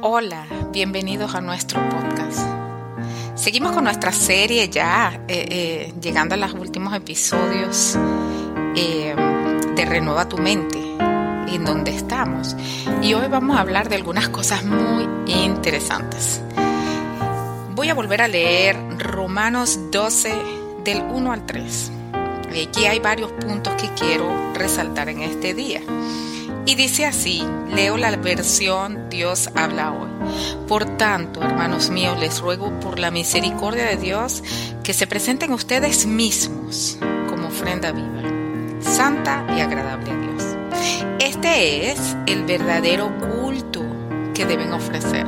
Hola, bienvenidos a nuestro podcast. Seguimos con nuestra serie ya, eh, eh, llegando a los últimos episodios eh, de Renueva tu mente, en donde estamos. Y hoy vamos a hablar de algunas cosas muy interesantes. Voy a volver a leer Romanos 12 del 1 al 3. Aquí hay varios puntos que quiero resaltar en este día. Y dice así, leo la versión Dios habla hoy. Por tanto, hermanos míos, les ruego por la misericordia de Dios que se presenten ustedes mismos como ofrenda viva, santa y agradable a Dios. Este es el verdadero culto que deben ofrecer.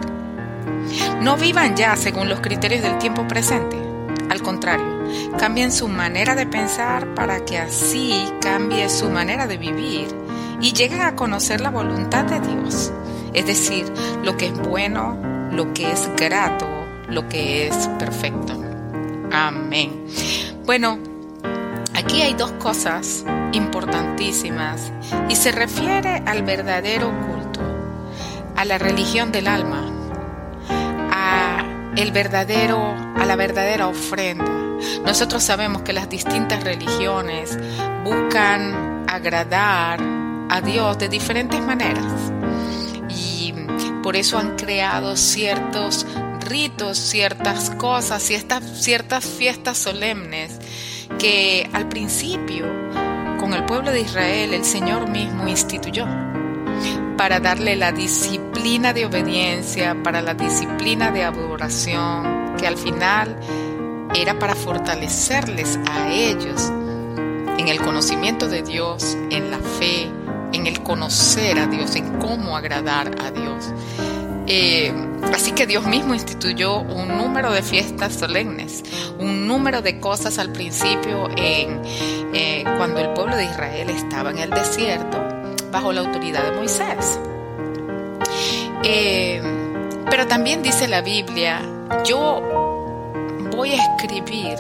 No vivan ya según los criterios del tiempo presente. Al contrario, cambien su manera de pensar para que así cambie su manera de vivir y lleguen a conocer la voluntad de Dios, es decir, lo que es bueno, lo que es grato, lo que es perfecto. Amén. Bueno, aquí hay dos cosas importantísimas y se refiere al verdadero culto, a la religión del alma, a el verdadero, a la verdadera ofrenda. Nosotros sabemos que las distintas religiones buscan agradar a Dios de diferentes maneras. Y por eso han creado ciertos ritos, ciertas cosas, ciertas, ciertas fiestas solemnes que al principio con el pueblo de Israel el Señor mismo instituyó para darle la disciplina de obediencia, para la disciplina de adoración, que al final era para fortalecerles a ellos en el conocimiento de Dios, en la fe, en el conocer a Dios, en cómo agradar a Dios. Eh, así que Dios mismo instituyó un número de fiestas solemnes, un número de cosas al principio en, eh, cuando el pueblo de Israel estaba en el desierto bajo la autoridad de Moisés. Eh, pero también dice la Biblia, yo voy a escribir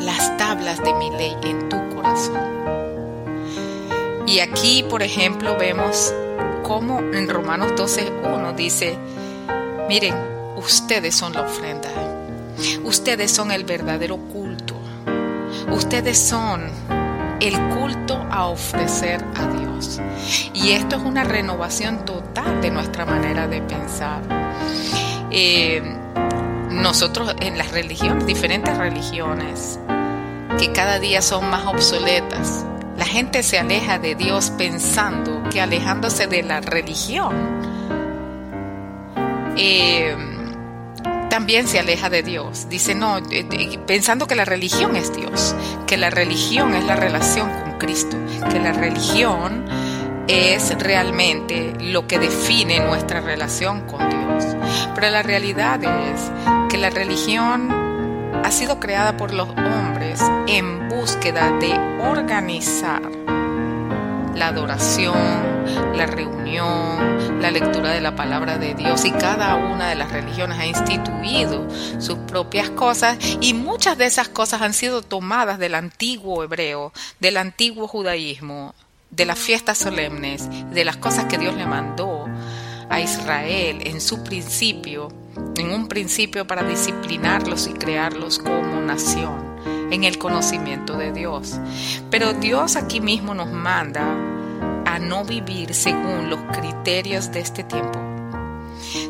las tablas de mi ley en tu corazón. Y aquí, por ejemplo, vemos cómo en Romanos 12.1 dice, miren, ustedes son la ofrenda, ustedes son el verdadero culto, ustedes son el culto a ofrecer a Dios. Y esto es una renovación total de nuestra manera de pensar. Eh, nosotros en las religiones, diferentes religiones, que cada día son más obsoletas, gente se aleja de Dios pensando que alejándose de la religión, eh, también se aleja de Dios. Dice, no, eh, pensando que la religión es Dios, que la religión es la relación con Cristo, que la religión es realmente lo que define nuestra relación con Dios. Pero la realidad es que la religión ha sido creada por los hombres en búsqueda de organizar la adoración, la reunión, la lectura de la palabra de Dios. Y cada una de las religiones ha instituido sus propias cosas. Y muchas de esas cosas han sido tomadas del antiguo hebreo, del antiguo judaísmo, de las fiestas solemnes, de las cosas que Dios le mandó a Israel en su principio, en un principio para disciplinarlos y crearlos como nación en el conocimiento de Dios. Pero Dios aquí mismo nos manda a no vivir según los criterios de este tiempo,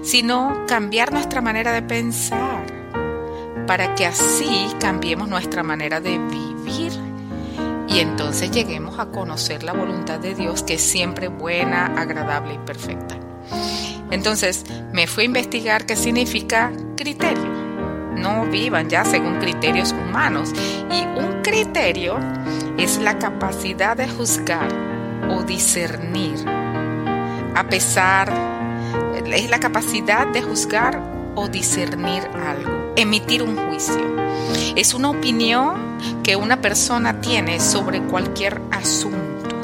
sino cambiar nuestra manera de pensar para que así cambiemos nuestra manera de vivir y entonces lleguemos a conocer la voluntad de Dios que es siempre buena, agradable y perfecta. Entonces me fui a investigar qué significa criterio no vivan ya según criterios humanos. Y un criterio es la capacidad de juzgar o discernir. A pesar, es la capacidad de juzgar o discernir algo, emitir un juicio. Es una opinión que una persona tiene sobre cualquier asunto.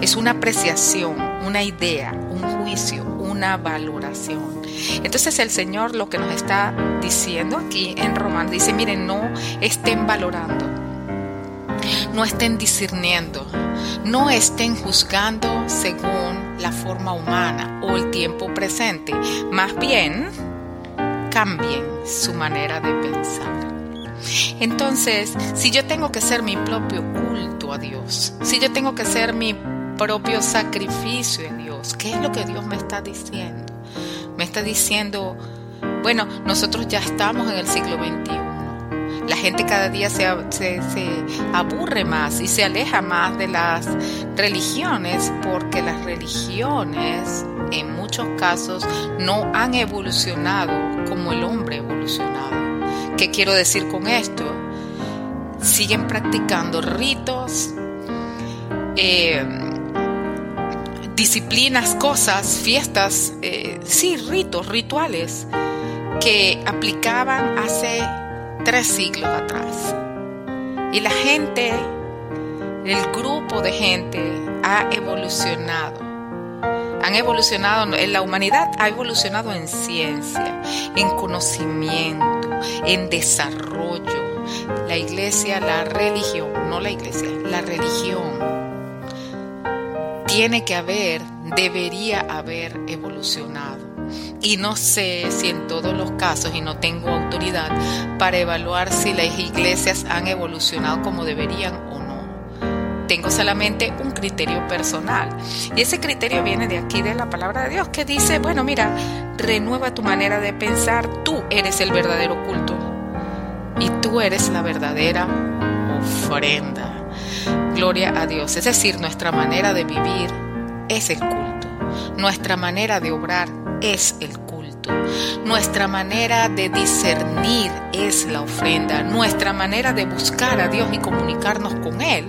Es una apreciación, una idea, un juicio, una valoración. Entonces el Señor lo que nos está diciendo aquí en Román dice, miren, no estén valorando, no estén discerniendo, no estén juzgando según la forma humana o el tiempo presente, más bien cambien su manera de pensar. Entonces, si yo tengo que ser mi propio culto a Dios, si yo tengo que ser mi propio sacrificio en Dios, ¿qué es lo que Dios me está diciendo? Me está diciendo, bueno, nosotros ya estamos en el siglo XXI. La gente cada día se, se, aburre más y se aleja más de las religiones porque las religiones en muchos casos no han evolucionado como el hombre evolucionado. ¿Qué quiero decir con esto? Siguen practicando ritos, eh, disciplinas, cosas, fiestas, eh, sí, ritos, rituales que aplicaban hace tres siglos atrás. Y la gente, el grupo de gente ha evolucionado. Han evolucionado, la humanidad ha evolucionado en ciencia, en conocimiento, en desarrollo. La iglesia, la religión, no la iglesia, la religión tiene que haber, debería haber evolucionado. Y no sé si en todos los casos, y no tengo autoridad para evaluar si las iglesias han evolucionado como deberían o no. Tengo solamente un criterio personal. Y ese criterio viene de aquí, de la palabra de Dios, que dice, bueno, mira, renueva tu manera de pensar, tú eres el verdadero culto. Y tú eres la verdadera ofrenda. Gloria a Dios. Es decir, nuestra manera de vivir es el culto. Nuestra manera de obrar es el culto. Nuestra manera de discernir es la ofrenda. Nuestra manera de buscar a Dios y comunicarnos con Él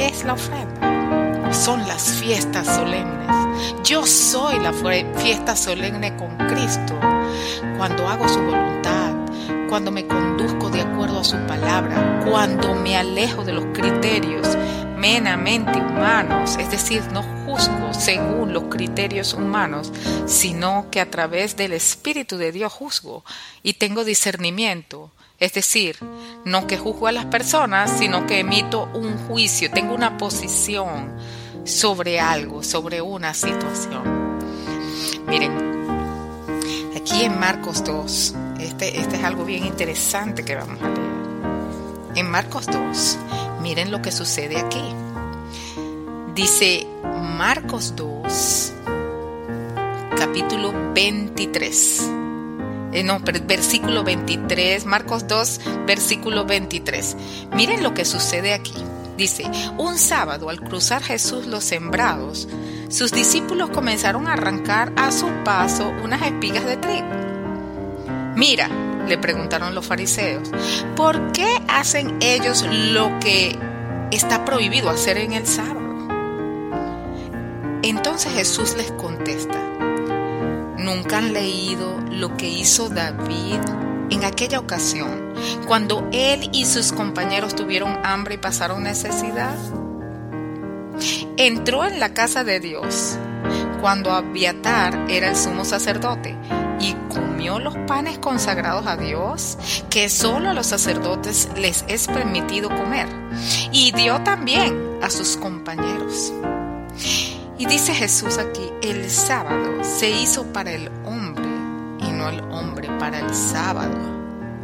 es la ofrenda. Son las fiestas solemnes. Yo soy la fiesta solemne con Cristo cuando hago su voluntad, cuando me conduzco de acuerdo a su palabra, cuando me alejo de los criterios menamente humanos, es decir, no juzgo según los criterios humanos, sino que a través del Espíritu de Dios juzgo y tengo discernimiento. Es decir, no que juzgo a las personas, sino que emito un juicio, tengo una posición sobre algo, sobre una situación. Miren, aquí en Marcos 2, este, este, es algo bien interesante que vamos a leer. En Marcos 2, miren lo que sucede aquí. Dice Marcos 2, capítulo 23. Eh, no, versículo 23, Marcos 2, versículo 23. Miren lo que sucede aquí. Dice, un sábado al cruzar Jesús los sembrados, sus discípulos comenzaron a arrancar a su paso unas espigas de trigo Mira, le preguntaron los fariseos, ¿por qué hacen ellos lo que está prohibido hacer en el sábado? Entonces Jesús les contesta, ¿nunca han leído lo que hizo David en aquella ocasión, cuando él y sus compañeros tuvieron hambre y pasaron necesidad? Entró en la casa de Dios cuando Abiatar era el sumo sacerdote los panes consagrados a Dios, que solo a los sacerdotes les es permitido comer, y dio también a sus compañeros. Y dice Jesús aquí, el sábado se hizo para el hombre y no el hombre para el sábado,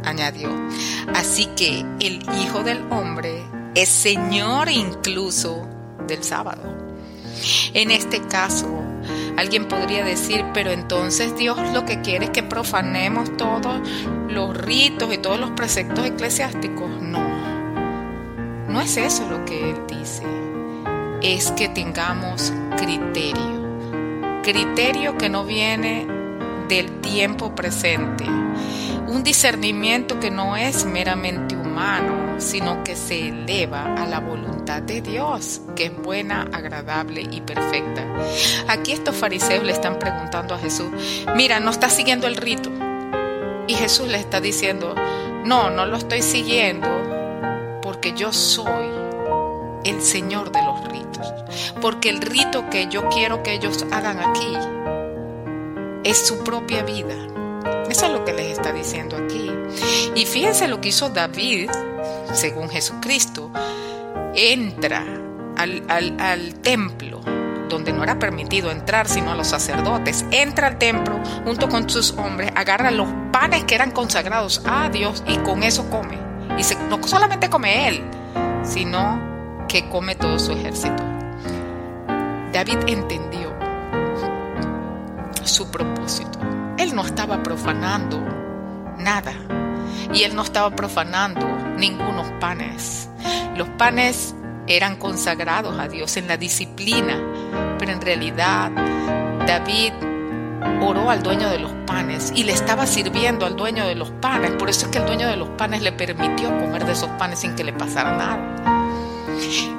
añadió. Así que el Hijo del Hombre es Señor incluso del sábado. En este caso, Alguien podría decir, pero entonces Dios lo que quiere es que profanemos todos los ritos y todos los preceptos eclesiásticos. No, no es eso lo que Él dice. Es que tengamos criterio. Criterio que no viene del tiempo presente. Un discernimiento que no es meramente humano, sino que se eleva a la voluntad de Dios, que es buena, agradable y perfecta. Aquí estos fariseos le están preguntando a Jesús, mira, no estás siguiendo el rito. Y Jesús le está diciendo, no, no lo estoy siguiendo porque yo soy el Señor de los ritos. Porque el rito que yo quiero que ellos hagan aquí es su propia vida. Eso es lo que les está diciendo aquí. Y fíjense lo que hizo David según Jesucristo, entra al, templo donde no era permitido entrar sino a los sacerdotes, entra al templo junto con sus hombres, agarra los panes que eran consagrados a Dios y con eso come. Y no solamente come él, sino que come todo su ejército. David entendió su propósito. Él no estaba profanando nada y él no estaba profanando ningunos panes. Los panes eran consagrados a Dios en la disciplina, pero en realidad David oró al dueño de los panes y le estaba sirviendo al dueño de los panes. Por eso es que el dueño de los panes le permitió comer de esos panes sin que le pasara nada.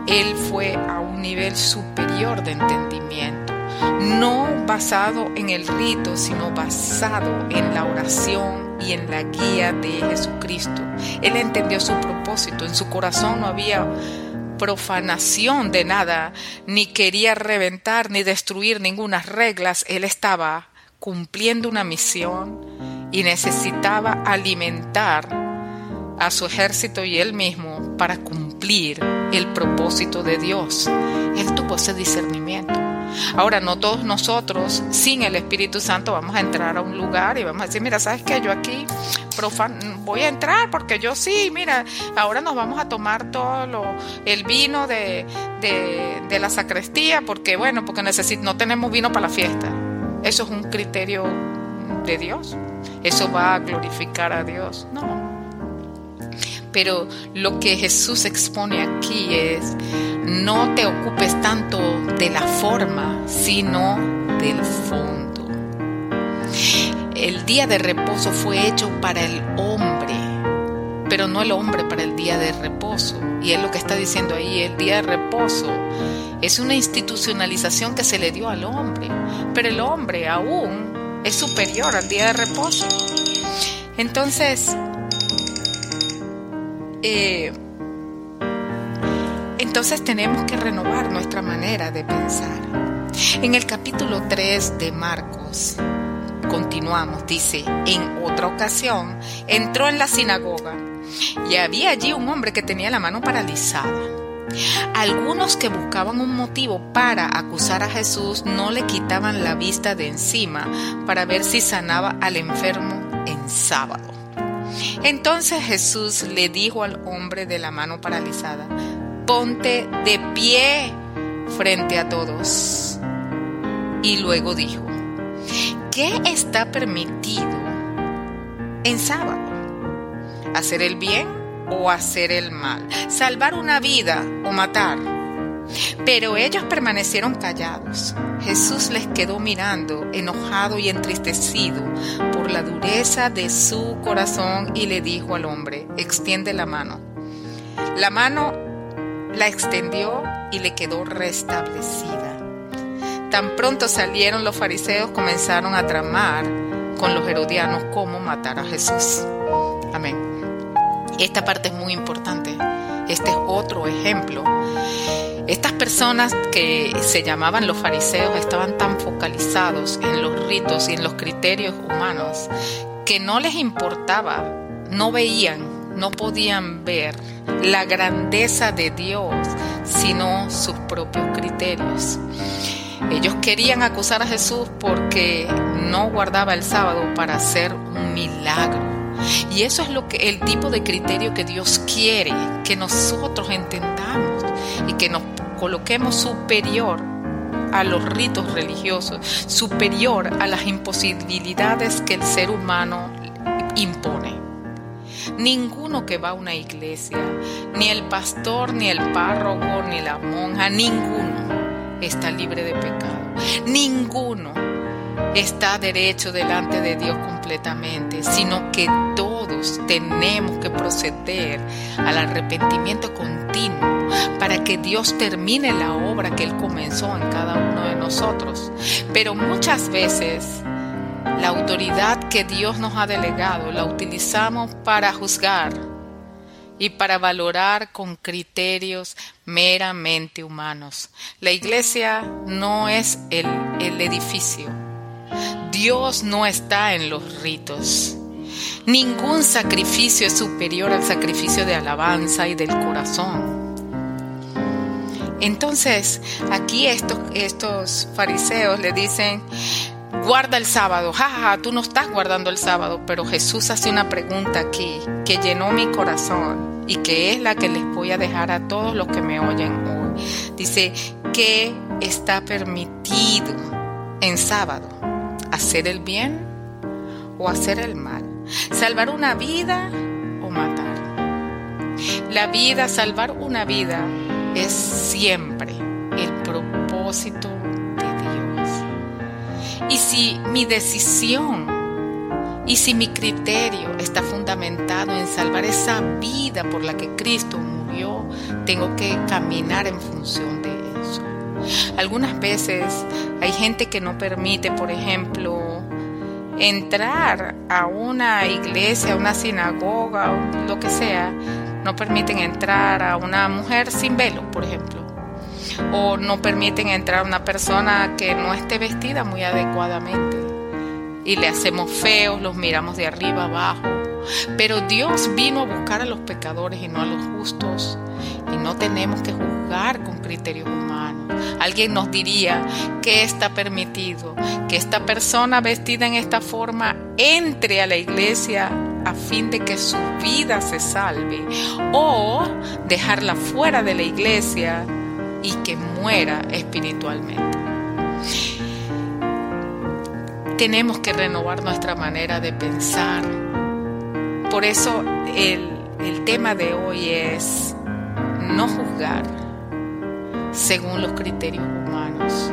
Él fue a un nivel superior de entendimiento, no basado en el rito, sino basado en la oración y en la guía de Jesucristo. Él entendió su propósito, en su corazón no había profanación de nada, ni quería reventar ni destruir ninguna reglas, él estaba cumpliendo una misión y necesitaba alimentar a su ejército y él mismo para cumplir el propósito de Dios. Él tuvo ese discernimiento. Ahora, no todos nosotros, sin el Espíritu Santo, vamos a entrar a un lugar y vamos a decir, mira, ¿sabes qué? Yo aquí voy a entrar porque yo sí, mira, ahora nos vamos a tomar todo el vino de, la sacristía porque, bueno, porque necesito, no tenemos vino para la fiesta. Eso es un criterio de Dios. Eso va a glorificar a Dios. No. Pero lo que Jesús expone aquí es, no te ocupes tanto de la forma, sino del fondo. El día de reposo fue hecho para el hombre, pero no el hombre para el día de reposo. Y es lo que está diciendo ahí, el día de reposo es una institucionalización que se le dio al hombre, pero el hombre aún es superior al día de reposo. Entonces, eh, entonces tenemos que renovar nuestra manera de pensar. En el capítulo 3 de Marcos, continuamos, dice, en otra ocasión entró en la sinagoga y había allí un hombre que tenía la mano paralizada. Algunos que buscaban un motivo para acusar a Jesús no le quitaban la vista de encima para ver si sanaba al enfermo en sábado. Entonces Jesús le dijo al hombre de la mano paralizada, ponte de pie frente a todos. Y luego dijo, ¿qué está permitido en sábado? ¿Hacer el bien o hacer el mal? ¿Salvar una vida o matar? Pero ellos permanecieron callados. Jesús les quedó mirando, enojado y entristecido por la dureza de su corazón y le dijo al hombre, extiende la mano. La mano la extendió y le quedó restablecida. Tan pronto salieron los fariseos, comenzaron a tramar con los herodianos cómo matar a Jesús. Amén. Esta parte es muy importante. Este es otro ejemplo estas personas que se llamaban los fariseos estaban tan focalizados en los ritos y en los criterios humanos que no les importaba, no veían, no podían ver la grandeza de Dios, sino sus propios criterios. Ellos querían acusar a Jesús porque no guardaba el sábado para hacer un milagro. Y eso es lo que el tipo de criterio que Dios quiere que nosotros entendamos y que nos coloquemos superior a los ritos religiosos, superior a las imposibilidades que el ser humano impone. Ninguno que va a una iglesia, ni el pastor, ni el párroco, ni la monja, ninguno está libre de pecado. Ninguno está derecho delante de Dios completamente, sino que todos tenemos que proceder al arrepentimiento continuo para que Dios termine la obra que Él comenzó en cada uno de nosotros. Pero muchas veces la autoridad que Dios nos ha delegado la utilizamos para juzgar y para valorar con criterios meramente humanos. La iglesia no es el, el edificio. Dios no está en los ritos. Ningún sacrificio es superior al sacrificio de alabanza y del corazón. Entonces, aquí estos, estos fariseos le dicen, guarda el sábado, jaja, tú no estás guardando el sábado, pero Jesús hace una pregunta aquí que llenó mi corazón y que es la que les voy a dejar a todos los que me oyen hoy. Dice, ¿qué está permitido en sábado? ¿Hacer el bien o hacer el mal? ¿Salvar una vida o matar? La vida, salvar una vida es siempre el propósito. Y si mi decisión y si mi criterio está fundamentado en salvar esa vida por la que Cristo murió, tengo que caminar en función de eso. Algunas veces hay gente que no permite, por ejemplo, entrar a una iglesia, a una sinagoga, lo que sea, no permiten entrar a una mujer sin velo, por ejemplo, o no permiten entrar a una persona que no esté vestida muy adecuadamente y le hacemos feos, los miramos de arriba abajo. Pero Dios vino a buscar a los pecadores y no a los justos y no tenemos que juzgar con criterios humanos. Alguien nos diría que está permitido que esta persona vestida en esta forma entre a la iglesia a fin de que su vida se salve o dejarla fuera de la iglesia y que muera espiritualmente. Tenemos que renovar nuestra manera de pensar. Por eso el, el tema de hoy es no juzgar según los criterios humanos.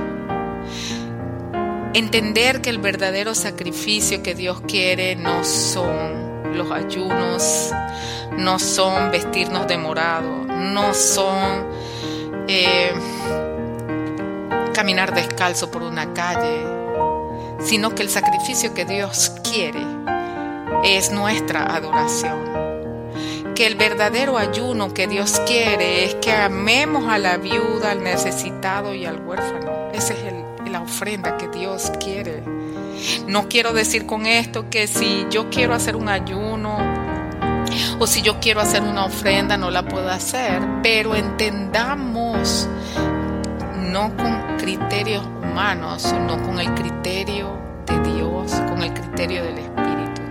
Entender que el verdadero sacrificio que Dios quiere no son los ayunos, no son vestirnos de morado, no son eh, caminar descalzo por una calle, sino que el sacrificio que Dios quiere es nuestra adoración. Que el verdadero ayuno que Dios quiere es que amemos a la viuda, al necesitado y al huérfano. Esa es la ofrenda que Dios quiere. No quiero decir con esto que si yo quiero hacer un ayuno o si yo quiero hacer una ofrenda no la puedo hacer, pero entendamos no con criterios humanos, sino con el criterio de Dios, con el criterio del Espíritu.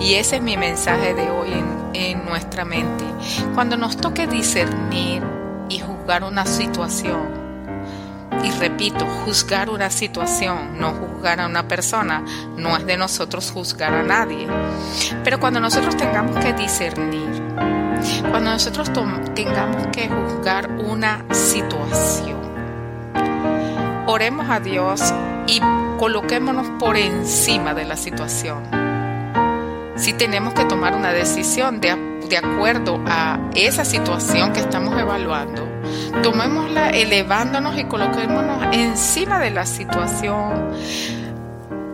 Y ese es mi mensaje de hoy en, en nuestra mente. Cuando nos toque discernir y juzgar una situación, y repito, juzgar una situación, no juzgar a una persona, no es de nosotros juzgar a nadie. Pero cuando nosotros tengamos que discernir, cuando nosotros tengamos que juzgar una situación, oremos a Dios y coloquémonos por encima de la situación. Si tenemos que tomar una decisión de, de acuerdo a esa situación que estamos evaluando, tomémosla elevándonos y coloquémonos encima de la situación,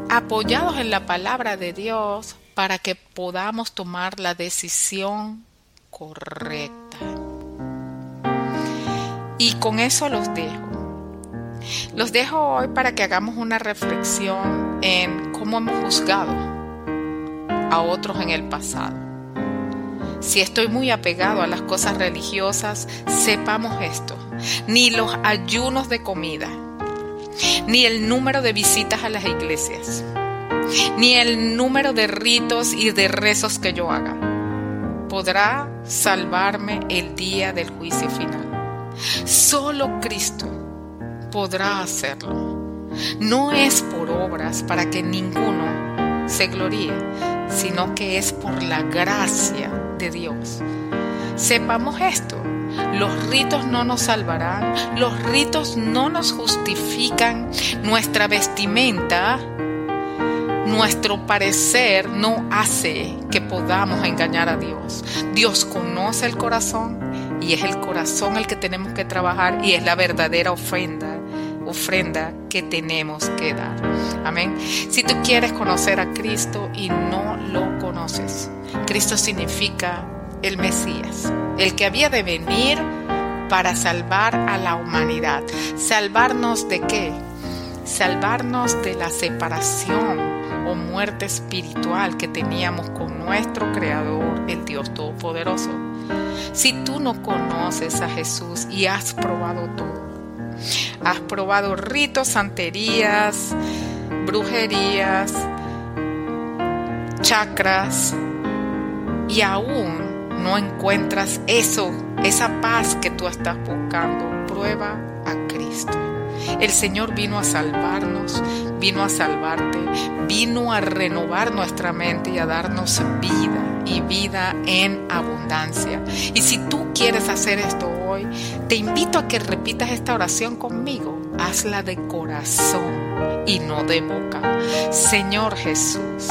apoyados en la palabra de Dios para que podamos tomar la decisión correcta. Y con eso los dejo. Los dejo hoy para que hagamos una reflexión en cómo hemos juzgado a otros en el pasado si estoy muy apegado a las cosas religiosas, sepamos esto. Ni los ayunos de comida, ni el número de visitas a las iglesias, ni el número de ritos y de rezos que yo haga, podrá salvarme el día del juicio final. Solo Cristo podrá hacerlo. No es por obras para que ninguno se gloríe, sino que es por la gracia de Dios. Sepamos esto, los ritos no nos salvarán, los ritos no nos justifican, nuestra vestimenta, nuestro parecer no hace que podamos engañar a Dios. Dios conoce el corazón y es el corazón el que tenemos que trabajar y es la verdadera ofrenda ofrenda que tenemos que dar. Amén. Si tú quieres conocer a Cristo y no lo conoces, Cristo significa el Mesías, el que había de venir para salvar a la humanidad. ¿Salvarnos de qué? Salvarnos de la separación o muerte espiritual que teníamos con nuestro Creador, el Dios Todopoderoso. Si tú no conoces a Jesús y has probado todo, Has probado ritos, santerías, brujerías, chakras y aún no encuentras eso, esa paz que tú estás buscando. Prueba a Cristo. El Señor vino a salvarnos, vino a salvarte, vino a renovar nuestra mente y a darnos vida y vida en abundancia. Y si tú quieres hacer esto hoy, te invito a que repitas esta oración conmigo. Hazla de corazón y no de boca. Señor Jesús,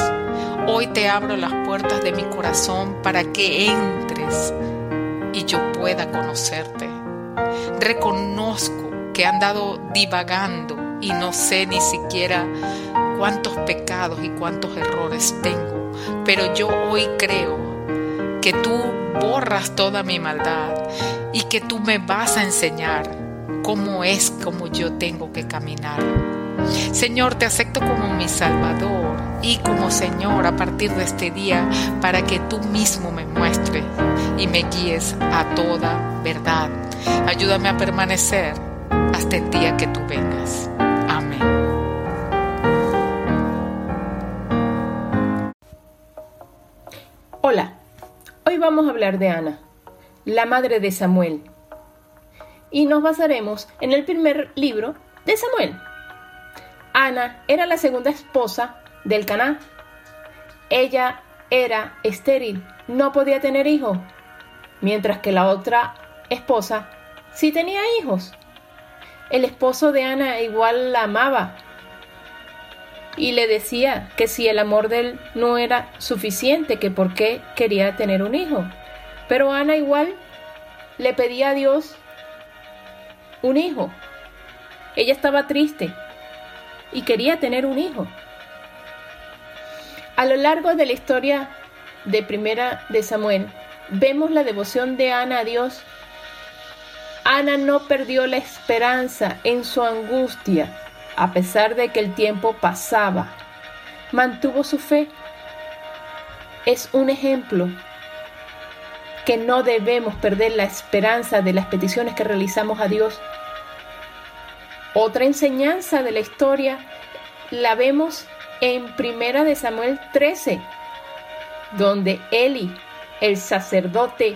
hoy te abro las puertas de mi corazón para que entres y yo pueda conocerte. Reconozco que he andado divagando y no sé ni siquiera cuántos pecados y cuántos errores tengo, pero yo hoy creo que tú borras toda mi maldad y que tú me vas a enseñar cómo es como yo tengo que caminar. Señor, te acepto como mi Salvador y como Señor a partir de este día para que tú mismo me muestres y me guíes a toda verdad. Ayúdame a permanecer el día que tú vengas. Amén. Hola, hoy vamos a hablar de Ana, la madre de Samuel. Y nos basaremos en el primer libro de Samuel. Ana era la segunda esposa del Caná. Ella era estéril, no podía tener hijos, mientras que la otra esposa sí tenía hijos. El esposo de Ana igual la amaba y le decía que si el amor de él no era suficiente, que por qué quería tener un hijo. Pero Ana igual le pedía a Dios un hijo. Ella estaba triste y quería tener un hijo. A lo largo de la historia de Primera de Samuel, vemos la devoción de Ana a Dios Ana no perdió la esperanza en su angustia, a pesar de que el tiempo pasaba. Mantuvo su fe. Es un ejemplo que no debemos perder la esperanza de las peticiones que realizamos a Dios. Otra enseñanza de la historia la vemos en Primera de Samuel 13, donde Eli, el sacerdote,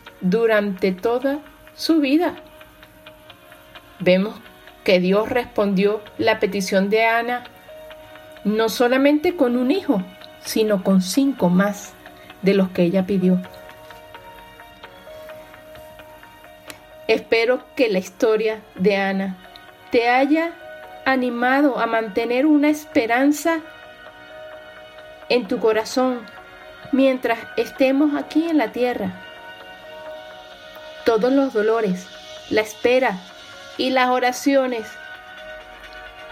durante toda su vida. Vemos que Dios respondió la petición de Ana no solamente con un hijo, sino con cinco más de los que ella pidió. Espero que la historia de Ana te haya animado a mantener una esperanza en tu corazón mientras estemos aquí en la tierra todos los dolores, la espera y las oraciones.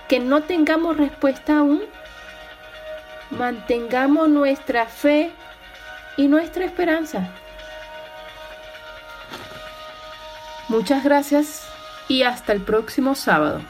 Que no tengamos respuesta aún, mantengamos nuestra fe y nuestra esperanza. Muchas gracias y hasta el próximo sábado.